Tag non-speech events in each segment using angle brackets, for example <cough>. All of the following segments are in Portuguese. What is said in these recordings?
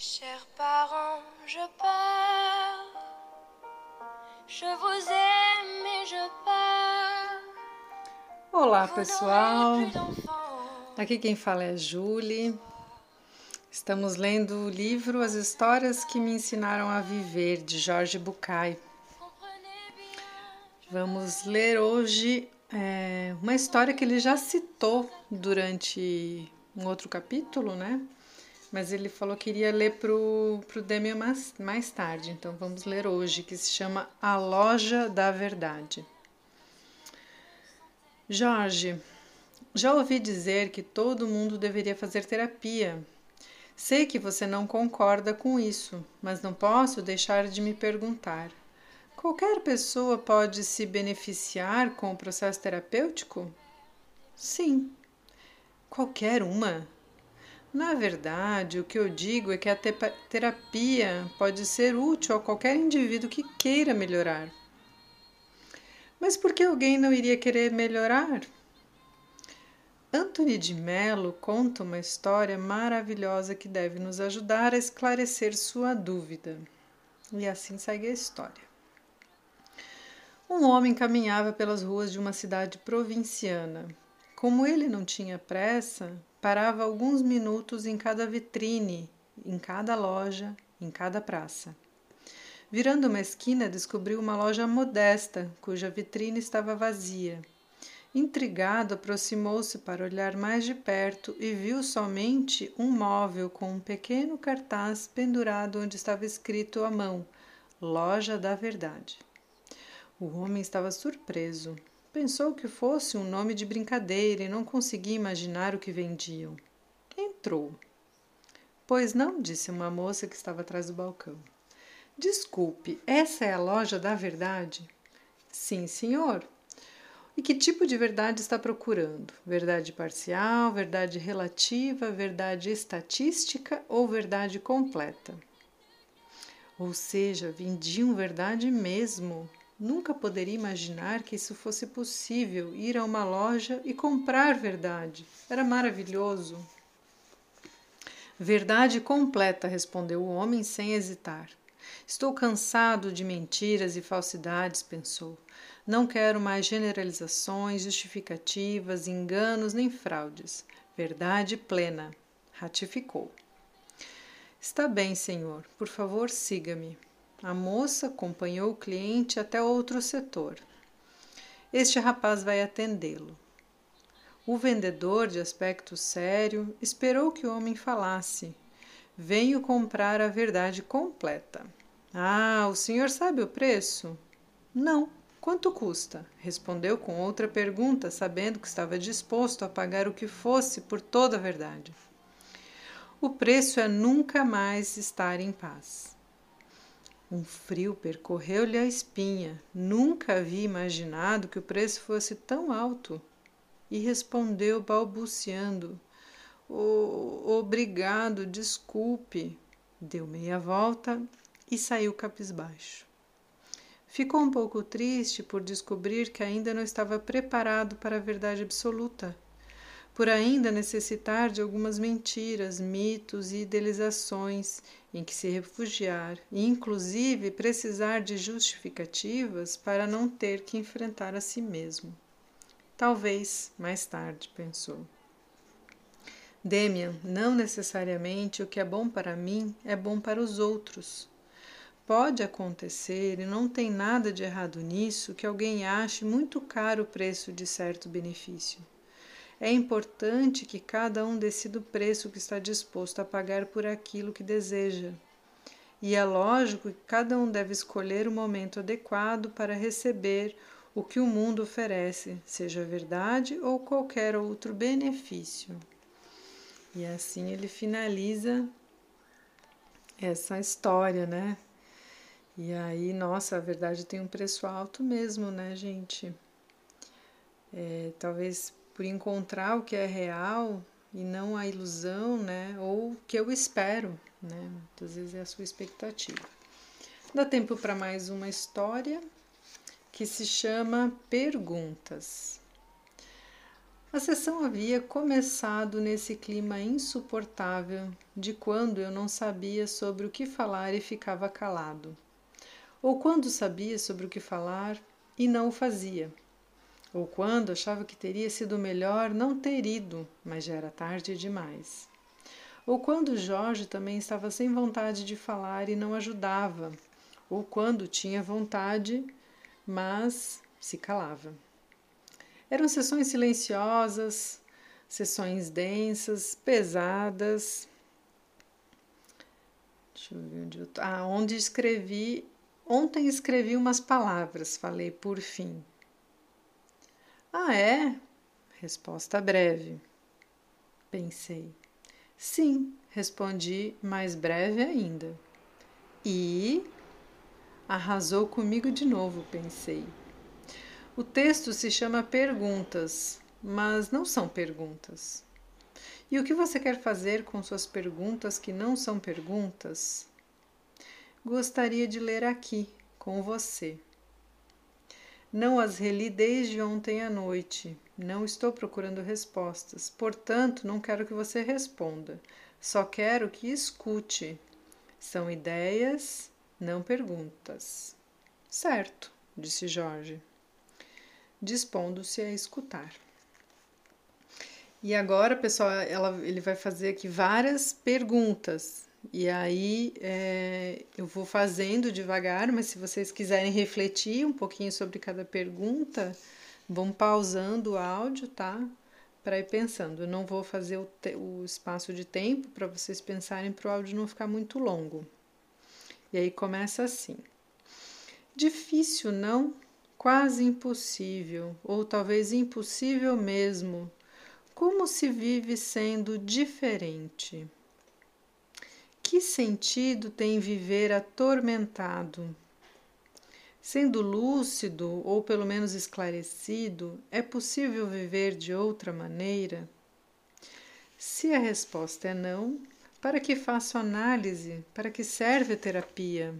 chers parents, je pars. Je vous aime et je pars. Olá, pessoal. Aqui quem fala é a Julie. Estamos lendo o livro As Histórias que Me Ensinaram a Viver, de Jorge Bucay. Vamos ler hoje é, uma história que ele já citou durante um outro capítulo, né? Mas ele falou que iria ler pro, pro Demian mais, mais tarde, então vamos ler hoje, que se chama A Loja da Verdade. Jorge, já ouvi dizer que todo mundo deveria fazer terapia. Sei que você não concorda com isso, mas não posso deixar de me perguntar: qualquer pessoa pode se beneficiar com o processo terapêutico? Sim. Qualquer uma? Na verdade, o que eu digo é que a terapia pode ser útil a qualquer indivíduo que queira melhorar. Mas por que alguém não iria querer melhorar? Anthony de Mello conta uma história maravilhosa que deve nos ajudar a esclarecer sua dúvida. E assim segue a história. Um homem caminhava pelas ruas de uma cidade provinciana. Como ele não tinha pressa, parava alguns minutos em cada vitrine, em cada loja, em cada praça. Virando uma esquina, descobriu uma loja modesta, cuja vitrine estava vazia. Intrigado, aproximou-se para olhar mais de perto e viu somente um móvel com um pequeno cartaz pendurado onde estava escrito à mão: Loja da Verdade. O homem estava surpreso. Pensou que fosse um nome de brincadeira e não conseguia imaginar o que vendiam. Entrou. Pois não, disse uma moça que estava atrás do balcão. Desculpe, essa é a loja da verdade? Sim, senhor. E que tipo de verdade está procurando? Verdade parcial, verdade relativa, verdade estatística ou verdade completa? Ou seja, vendiam verdade mesmo. Nunca poderia imaginar que isso fosse possível ir a uma loja e comprar verdade. Era maravilhoso. Verdade completa, respondeu o homem sem hesitar. Estou cansado de mentiras e falsidades, pensou. Não quero mais generalizações, justificativas, enganos nem fraudes. Verdade plena, ratificou. Está bem, senhor. Por favor, siga-me. A moça acompanhou o cliente até outro setor. Este rapaz vai atendê-lo. O vendedor, de aspecto sério, esperou que o homem falasse. Venho comprar a verdade completa. Ah, o senhor sabe o preço? Não. Quanto custa? Respondeu com outra pergunta, sabendo que estava disposto a pagar o que fosse por toda a verdade. O preço é nunca mais estar em paz. Um frio percorreu-lhe a espinha. Nunca havia imaginado que o preço fosse tão alto. E respondeu balbuciando: "O- Obrigado, desculpe. Deu meia volta e saiu cabisbaixo. Ficou um pouco triste por descobrir que ainda não estava preparado para a verdade absoluta, por ainda necessitar de algumas mentiras, mitos e idealizações em que se refugiar, e inclusive precisar de justificativas para não ter que enfrentar a si mesmo. Talvez mais tarde, pensou. Demian, não necessariamente o que é bom para mim é bom para os outros. Pode acontecer, e não tem nada de errado nisso, que alguém ache muito caro o preço de certo benefício. É importante que cada um decida o preço que está disposto a pagar por aquilo que deseja. E é lógico que cada um deve escolher o momento adequado para receber o que o mundo oferece, seja verdade ou qualquer outro benefício. E assim ele finaliza essa história, né? E aí, nossa, a verdade tem um preço alto mesmo, né, gente? É, talvez por encontrar o que é real e não a ilusão, né? Ou o que eu espero, né? Muitas vezes é a sua expectativa. Dá tempo para mais uma história que se chama Perguntas. A sessão havia começado nesse clima insuportável de quando eu não sabia sobre o que falar e ficava calado, ou quando sabia sobre o que falar e não o fazia, ou quando achava que teria sido melhor não ter ido, mas já era tarde demais. Ou quando Jorge também estava sem vontade de falar e não ajudava, ou quando tinha vontade, mas se calava. Eram sessões silenciosas, sessões densas, pesadas. Deixa eu ver onde eu tô. Ah, onde escrevi. Ontem escrevi umas palavras, falei por fim. Ah, é? Resposta breve. Pensei. Sim, respondi, mais breve ainda. E arrasou comigo de novo, pensei. O texto se chama Perguntas, mas não são perguntas. E o que você quer fazer com suas perguntas que não são perguntas? Gostaria de ler aqui, com você. Não as reli desde ontem à noite. Não estou procurando respostas, portanto, não quero que você responda. Só quero que escute. São ideias, não perguntas. Certo, disse Jorge dispondo-se a escutar. E agora, pessoal, ela, ele vai fazer aqui várias perguntas. E aí é, eu vou fazendo devagar, mas se vocês quiserem refletir um pouquinho sobre cada pergunta, vão pausando o áudio, tá? Para ir pensando. Eu não vou fazer o, te, o espaço de tempo para vocês pensarem para o áudio não ficar muito longo. E aí começa assim. Difícil, não? quase impossível, ou talvez impossível mesmo. Como se vive sendo diferente? Que sentido tem viver atormentado? Sendo lúcido, ou pelo menos esclarecido, é possível viver de outra maneira? Se a resposta é não, para que faço análise? Para que serve a terapia?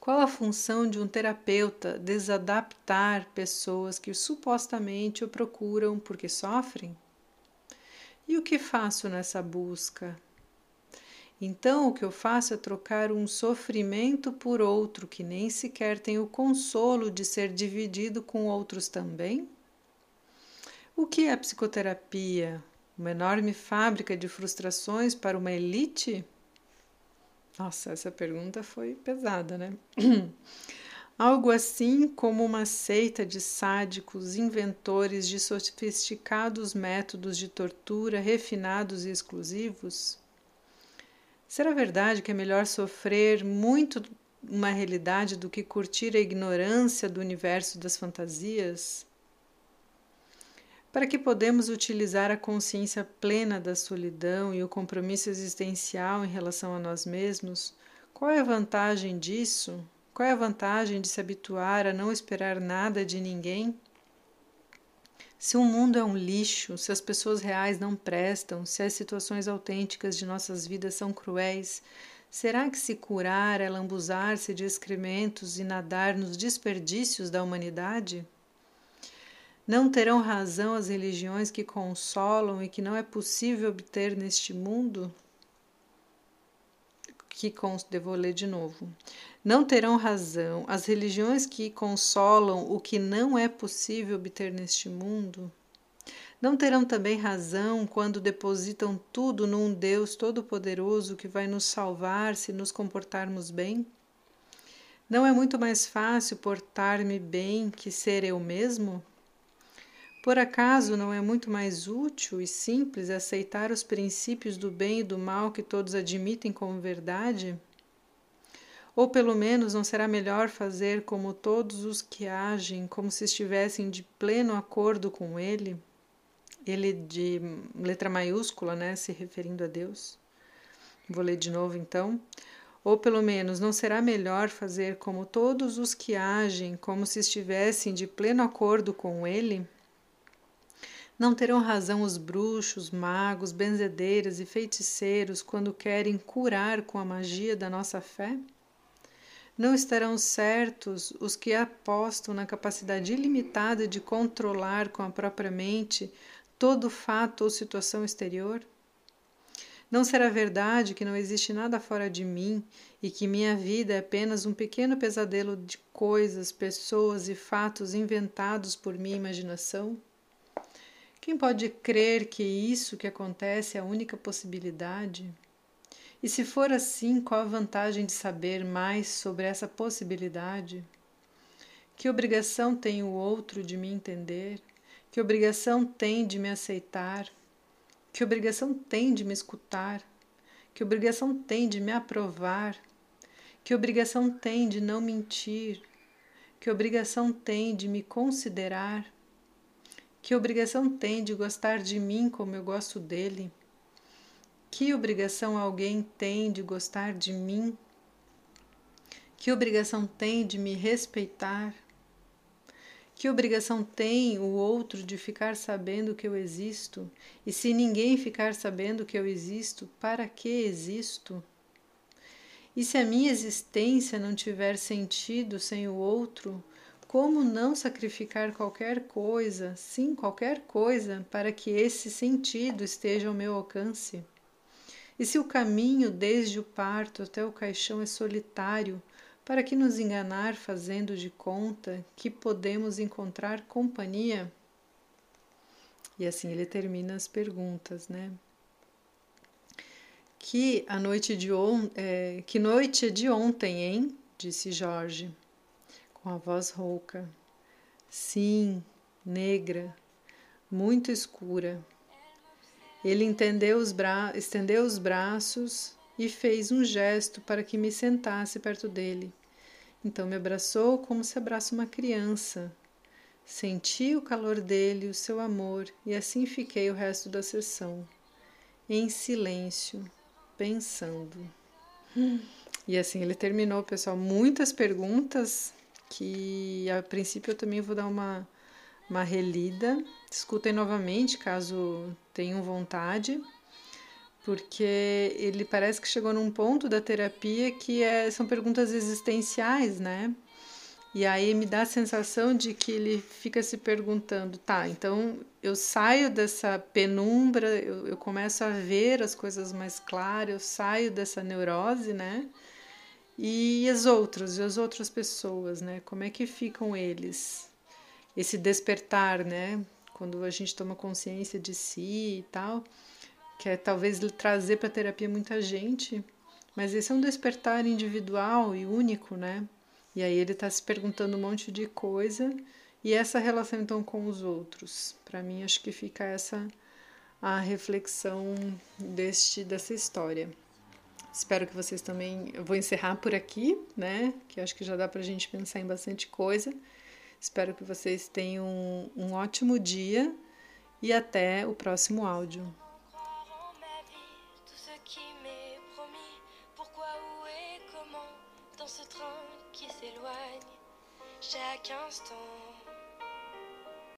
Qual a função de um terapeuta desadaptar pessoas que supostamente o procuram porque sofrem? E o que faço nessa busca? Então, o que eu faço é trocar um sofrimento por outro que nem sequer tem o consolo de ser dividido com outros também? O que é psicoterapia? Uma enorme fábrica de frustrações para uma elite? Nossa, essa pergunta foi pesada, né? <clears throat> Algo assim como uma seita de sádicos inventores de sofisticados métodos de tortura refinados e exclusivos? Será verdade que é melhor sofrer muito uma realidade do que curtir a ignorância do universo das fantasias? Para que podemos utilizar a consciência plena da solidão e o compromisso existencial em relação a nós mesmos, qual é a vantagem disso? Qual é a vantagem de se habituar a não esperar nada de ninguém? Se o mundo é um lixo, se as pessoas reais não prestam, se as situações autênticas de nossas vidas são cruéis, será que se curar é lambuzar-se de excrementos e nadar nos desperdícios da humanidade? Não terão razão as religiões que consolam e que não é possível obter neste mundo? Que devo ler de novo. Não terão razão as religiões que consolam o que não é possível obter neste mundo? Não terão também razão quando depositam tudo num Deus todo-poderoso que vai nos salvar se nos comportarmos bem? Não é muito mais fácil portar-me bem que ser eu mesmo? Por acaso não é muito mais útil e simples aceitar os princípios do bem e do mal que todos admitem como verdade? Ou pelo menos não será melhor fazer como todos os que agem, como se estivessem de pleno acordo com ele? Ele de letra maiúscula, né, se referindo a Deus. Vou ler de novo então. Ou pelo menos não será melhor fazer como todos os que agem, como se estivessem de pleno acordo com ele? Não terão razão os bruxos, magos, benzedeiras e feiticeiros quando querem curar com a magia da nossa fé? Não estarão certos os que apostam na capacidade ilimitada de controlar com a própria mente todo fato ou situação exterior? Não será verdade que não existe nada fora de mim e que minha vida é apenas um pequeno pesadelo de coisas, pessoas e fatos inventados por minha imaginação? Quem pode crer que isso que acontece é a única possibilidade? E se for assim, qual a vantagem de saber mais sobre essa possibilidade? Que obrigação tem o outro de me entender? Que obrigação tem de me aceitar? Que obrigação tem de me escutar? Que obrigação tem de me aprovar? Que obrigação tem de não mentir? Que obrigação tem de me considerar? Que obrigação tem de gostar de mim como eu gosto dele? Que obrigação alguém tem de gostar de mim? Que obrigação tem de me respeitar? Que obrigação tem o outro de ficar sabendo que eu existo? E se ninguém ficar sabendo que eu existo, para que existo? E se a minha existência não tiver sentido sem o outro, como não sacrificar qualquer coisa, sim, qualquer coisa, para que esse sentido esteja ao meu alcance? E se o caminho desde o parto até o caixão é solitário, para que nos enganar fazendo de conta que podemos encontrar companhia? E assim ele termina as perguntas, né? Que a noite de on é, que noite é de ontem, hein? disse Jorge com a voz rouca. Sim, negra, muito escura. Ele os estendeu os braços e fez um gesto para que me sentasse perto dele. Então me abraçou como se abraça uma criança. Senti o calor dele, o seu amor, e assim fiquei o resto da sessão, em silêncio, pensando. E assim ele terminou, pessoal. Muitas perguntas que a princípio eu também vou dar uma, uma relida. Escutem novamente, caso tenham vontade, porque ele parece que chegou num ponto da terapia que é, são perguntas existenciais, né? E aí me dá a sensação de que ele fica se perguntando, tá, então eu saio dessa penumbra, eu, eu começo a ver as coisas mais claras, eu saio dessa neurose, né? E as outras, e as outras pessoas, né? Como é que ficam eles? Esse despertar, né? Quando a gente toma consciência de si e tal, que é talvez trazer para a terapia muita gente, mas esse é um despertar individual e único, né? E aí ele está se perguntando um monte de coisa e essa relação então com os outros. Para mim acho que fica essa a reflexão deste dessa história. Espero que vocês também. Eu vou encerrar por aqui, né? Que acho que já dá para gente pensar em bastante coisa. Espero que vocês tenham um, um ótimo dia e até o próximo áudio. Chaque instant